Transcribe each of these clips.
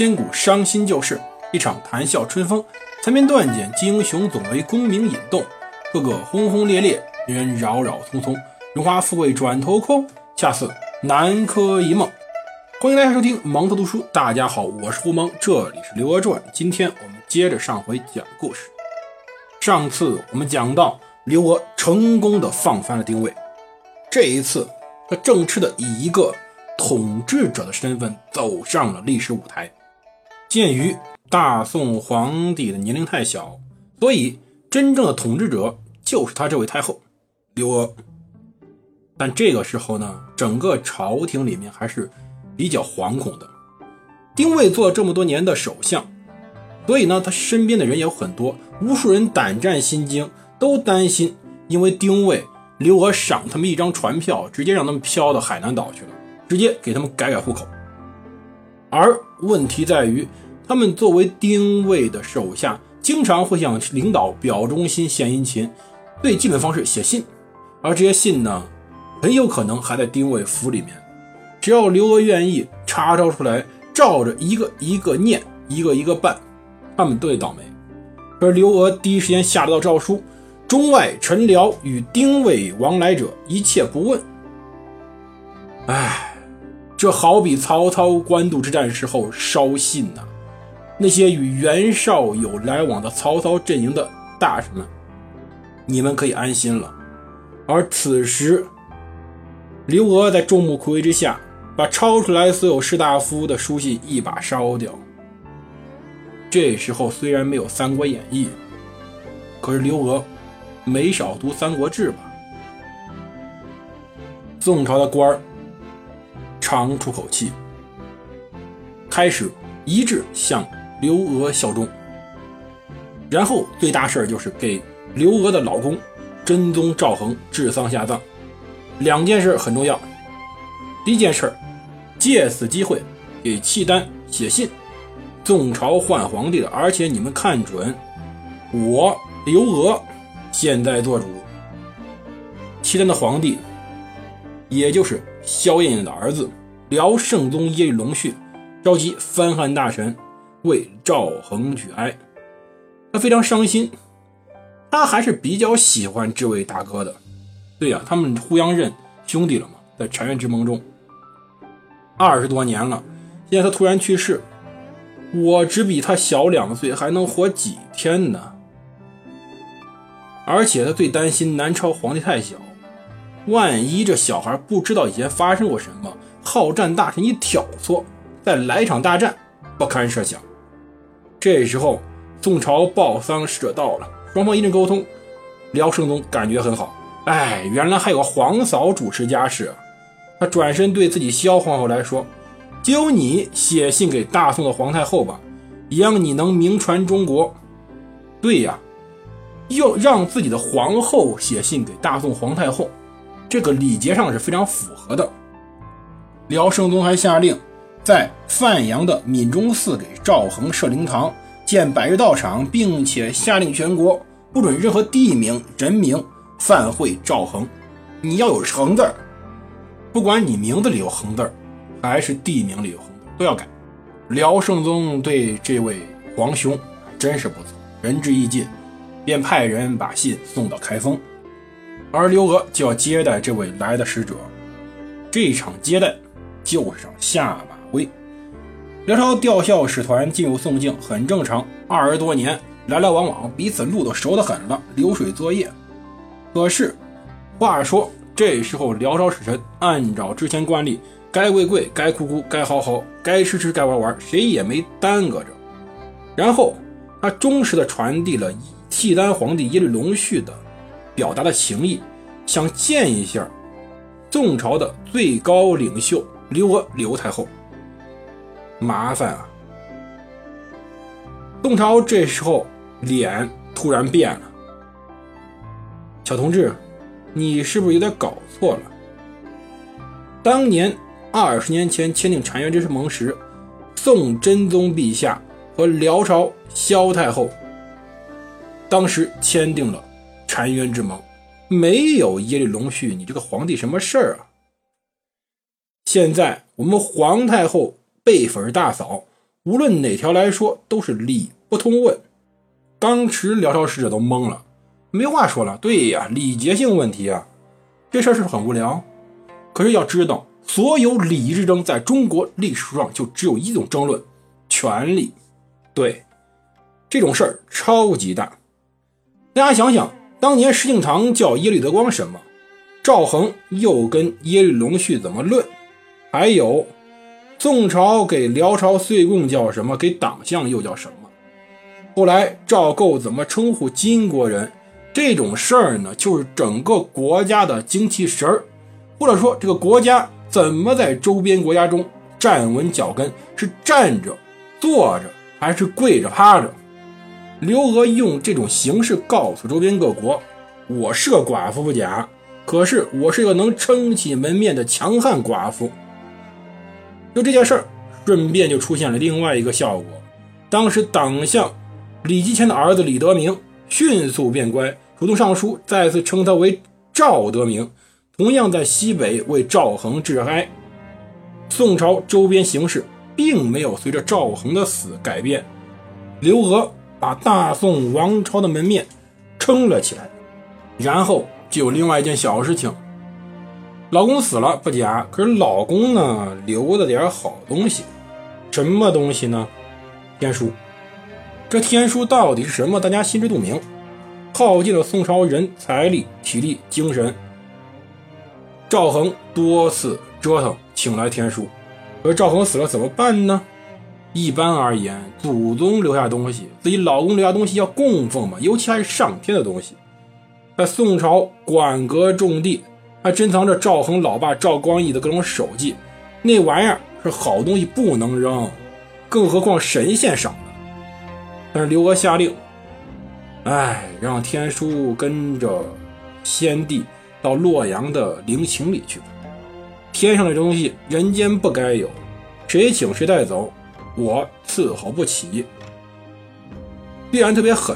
千古伤心旧事，一场谈笑春风。残篇断简英雄，总为功名引动。个个轰轰烈烈，人人扰扰匆匆。荣华富贵转头空，恰似南柯一梦。欢迎大家收听蒙头读书。大家好，我是胡蒙，这里是《刘娥传》。今天我们接着上回讲故事。上次我们讲到刘娥成功的放翻了丁位，这一次他正式的以一个统治者的身份走上了历史舞台。鉴于大宋皇帝的年龄太小，所以真正的统治者就是他这位太后刘娥。但这个时候呢，整个朝廷里面还是比较惶恐的。丁谓做了这么多年的首相，所以呢，他身边的人也有很多，无数人胆战心惊，都担心因为丁谓、刘娥赏他们一张船票，直接让他们飘到海南岛去了，直接给他们改改户口。而问题在于，他们作为丁谓的手下，经常会向领导表忠心、献殷勤，最基本方式写信，而这些信呢？很有可能还在丁谓府里面，只要刘娥愿意查抄出来，照着一个一个念，一个一个办，他们都得倒霉。而刘娥第一时间下了道诏书：中外臣僚与丁谓往来者，一切不问。哎，这好比曹操官渡之战时候烧信呐，那些与袁绍有来往的曹操阵营的大臣们，你们可以安心了。而此时。刘娥在众目睽睽之下，把抄出来所有士大夫的书信一把烧掉。这时候虽然没有《三国演义》，可是刘娥没少读《三国志》吧？宋朝的官儿长出口气，开始一致向刘娥效忠。然后最大事儿就是给刘娥的老公真宗赵恒治丧下葬。两件事很重要。第一件事，借此机会给契丹写信，宋朝换皇帝了，而且你们看准，我刘娥现在做主。契丹的皇帝，也就是萧燕燕的儿子辽圣宗耶律隆绪，召集藩汉大臣为赵恒举哀，他非常伤心，他还是比较喜欢这位大哥的。对呀，他们互相认兄弟了嘛，在澶渊之盟中，二十多年了，现在他突然去世，我只比他小两岁，还能活几天呢？而且他最担心南朝皇帝太小，万一这小孩不知道以前发生过什么，好战大臣一挑唆，再来一场大战，不堪设想。这时候，宋朝报丧使者到了，双方一阵沟通，辽圣宗感觉很好。哎，原来还有皇嫂主持家事。他转身对自己萧皇后来说：“就由你写信给大宋的皇太后吧，也让你能名传中国。”对呀，要让自己的皇后写信给大宋皇太后，这个礼节上是非常符合的。辽圣宗还下令，在范阳的闽中寺给赵恒设灵堂，建百日道场，并且下令全国不准任何地名、人名。范会赵恒，你要有恒字儿，不管你名字里有恒字儿，还是地名里有恒字都要改。辽圣宗对这位皇兄真是不错，仁至义尽，便派人把信送到开封，而刘娥就要接待这位来的使者。这场接待就是场下。辽朝吊孝使团进入宋境很正常，二十多年来来往往，彼此路都熟得很了，流水作业。可是，话说这时候，辽朝使臣按照之前惯例，该跪跪，该哭哭，该嚎嚎，该吃吃，该玩玩，谁也没耽搁着。然后，他忠实的传递了契丹皇帝耶律隆绪的表达的情谊，想见一下宋朝的最高领袖刘娥刘太后。麻烦啊！宋朝这时候脸突然变了。小同志，你是不是有点搞错了？当年二十年前签订澶渊之盟时，宋真宗陛下和辽朝萧太后当时签订了澶渊之盟，没有耶律隆绪，你这个皇帝什么事儿啊？现在我们皇太后辈分大嫂，无论哪条来说都是理不通问。当时辽朝使者都懵了，没话说了。对呀，礼节性问题啊，这事儿是不是很无聊？可是要知道，所有礼仪之争在中国历史上就只有一种争论：权力。对，这种事儿超级大。大家想想，当年石敬瑭叫耶律德光什么？赵恒又跟耶律隆绪怎么论？还有，宋朝给辽朝岁贡叫什么？给党项又叫什么？后来赵构怎么称呼金国人？这种事儿呢，就是整个国家的精气神儿，或者说这个国家怎么在周边国家中站稳脚跟？是站着、坐着，还是跪着、趴着？刘娥用这种形式告诉周边各国：我是个寡妇不假，可是我是个能撑起门面的强悍寡妇。就这件事儿，顺便就出现了另外一个效果。当时党项李继迁的儿子李德明迅速变乖，主动上书再次称他为赵德明，同样在西北为赵恒致哀。宋朝周边形势并没有随着赵恒的死改变，刘娥把大宋王朝的门面撑了起来。然后就有另外一件小事情。老公死了不假，可是老公呢留了点好东西，什么东西呢？天书。这天书到底是什么？大家心知肚明，耗尽了宋朝人财力、体力、精神。赵恒多次折腾，请来天书，可是赵恒死了怎么办呢？一般而言，祖宗留下东西，自己老公留下东西要供奉嘛，尤其还是上天的东西。在宋朝管阁重地。还珍藏着赵恒老爸赵光义的各种手迹，那玩意儿是好东西，不能扔，更何况神仙赏的。但是刘娥下令，哎，让天书跟着先帝到洛阳的陵寝里去。天上的东西，人间不该有，谁请谁带走，我伺候不起。虽然特别狠，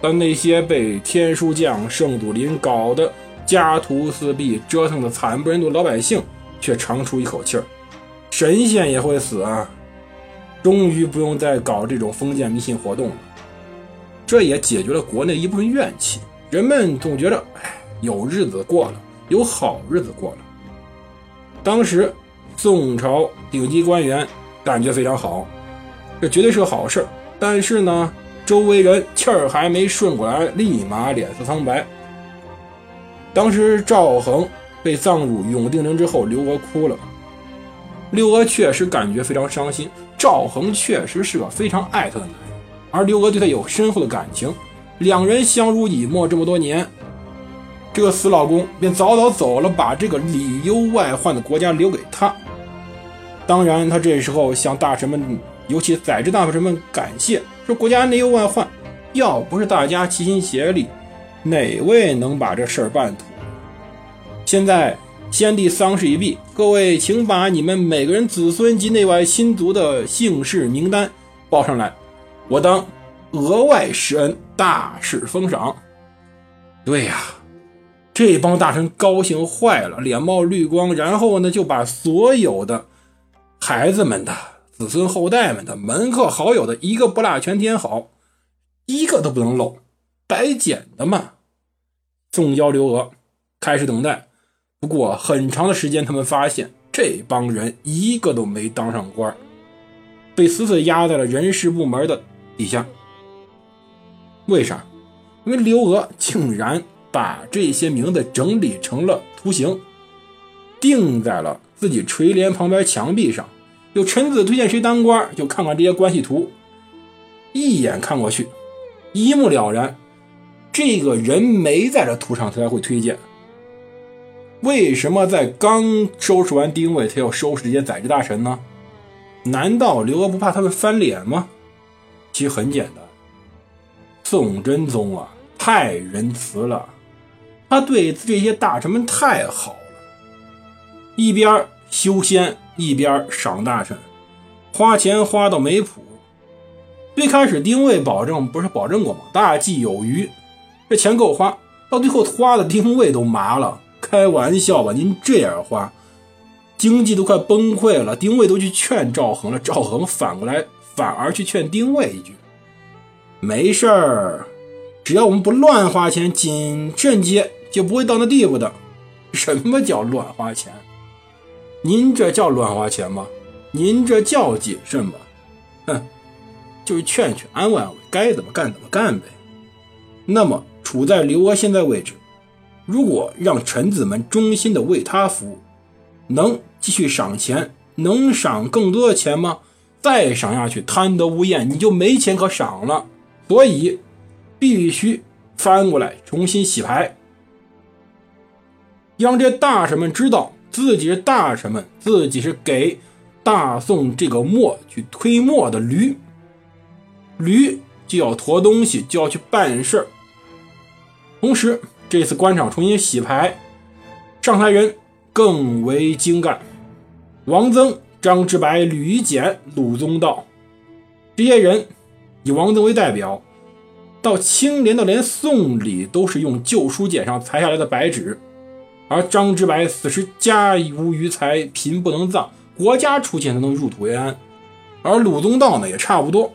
但那些被天书将圣祖林搞的。家徒四壁、折腾的惨不忍睹，老百姓却长出一口气儿。神仙也会死啊！终于不用再搞这种封建迷信活动了，这也解决了国内一部分怨气。人们总觉得，哎，有日子过了，有好日子过了。当时宋朝顶级官员感觉非常好，这绝对是个好事但是呢，周围人气儿还没顺过来，立马脸色苍白。当时赵恒被葬入永定陵之后，刘娥哭了。刘娥确实感觉非常伤心。赵恒确实是个非常爱她的男人，而刘娥对他有深厚的感情，两人相濡以沫这么多年，这个死老公便早早走了，把这个里忧外患的国家留给他。当然，他这时候向大臣们，尤其宰制大臣们感谢，说国家内忧外患，要不是大家齐心协力。哪位能把这事儿办妥？现在先帝丧事已毕，各位请把你们每个人子孙及内外亲族的姓氏名单报上来，我当额外施恩，大肆封赏。对呀，这帮大臣高兴坏了，脸冒绿光，然后呢就把所有的孩子们的子孙后代们的门客好友的一个不落全填好，一个都不能漏。白捡的嘛，宋交刘娥开始等待。不过很长的时间，他们发现这帮人一个都没当上官，被死死压在了人事部门的底下。为啥？因为刘娥竟然把这些名字整理成了图形，钉在了自己垂帘旁边墙壁上。有臣子推荐谁当官，就看看这些关系图，一眼看过去，一目了然。这个人没在这图上，他才会推荐。为什么在刚收拾完丁位，他要收拾这些宰制大臣呢？难道刘娥不怕他们翻脸吗？其实很简单，宋真宗啊，太仁慈了，他对这些大臣们太好了，一边修仙，一边赏大臣，花钱花到没谱。最开始丁位保证不是保证过吗？大计有余。这钱够花，到最后花的丁卫都麻了。开玩笑吧，您这样花，经济都快崩溃了，丁卫都去劝赵恒了，赵恒反过来反而去劝丁卫一句：“没事儿，只要我们不乱花钱，谨慎些，就不会到那地步的。”什么叫乱花钱？您这叫乱花钱吗？您这叫谨慎吗？哼，就是劝劝，安慰安慰，该怎么干怎么干呗。那么，处在刘娥现在位置，如果让臣子们忠心的为他服务，能继续赏钱，能赏更多的钱吗？再赏下去，贪得无厌，你就没钱可赏了。所以，必须翻过来重新洗牌，让这大臣们知道自己是大臣们，自己是给大宋这个磨去推磨的驴，驴就要驮东西，就要去办事儿。同时，这次官场重新洗牌，上台人更为精干。王增、张之白、吕夷简、鲁宗道这些人，以王增为代表，到清廉到连送礼都是用旧书简上裁下来的白纸。而张之白此时家无余财，贫不能葬，国家出钱才能入土为安。而鲁宗道呢，也差不多。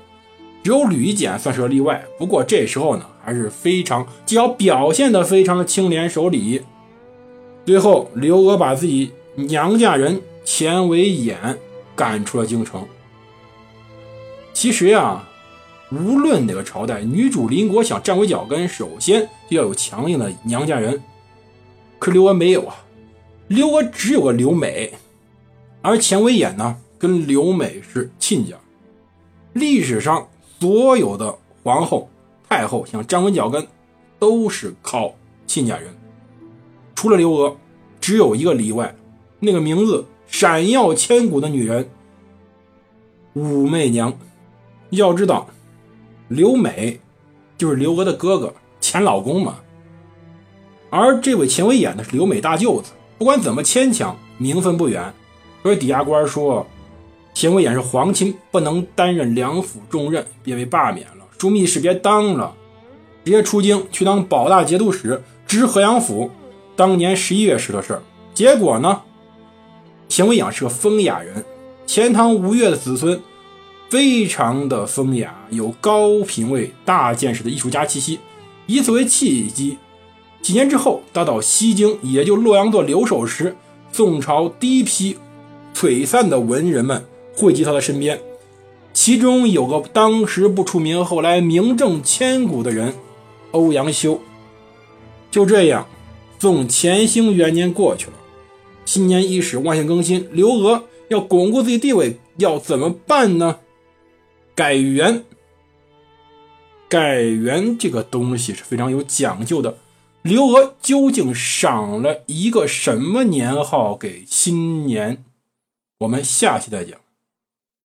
只有吕简算是个例外，不过这时候呢，还是非常既要表现的非常的清廉守礼。最后，刘娥把自己娘家人钱维演赶出了京城。其实呀，无论哪个朝代，女主邻国想站稳脚跟，首先就要有强硬的娘家人。可刘娥没有啊，刘娥只有个刘美，而钱维演呢，跟刘美是亲家。历史上。所有的皇后、太后想站稳脚跟，都是靠亲家人。除了刘娥，只有一个例外，那个名字闪耀千古的女人——武媚娘。要知道，刘美就是刘娥的哥哥、前老公嘛。而这位钱维演呢，是刘美大舅子。不管怎么牵强，名分不远。所以抵押官说。钱维演是皇亲，不能担任两府重任，便被罢免了。朱密使别当了，直接出京去当保大节度使，知河阳府。当年十一月时的事儿。结果呢，钱维演是个风雅人，钱塘吴越的子孙，非常的风雅，有高品位、大见识的艺术家气息。以此为契机，几年之后，他到西京，也就洛阳做留守时，宋朝第一批璀璨的文人们。汇集他的身边，其中有个当时不出名，后来名震千古的人——欧阳修。就这样，宋乾兴元年过去了，新年伊始，万象更新。刘娥要巩固自己地位，要怎么办呢？改元。改元这个东西是非常有讲究的。刘娥究竟赏了一个什么年号给新年？我们下期再讲。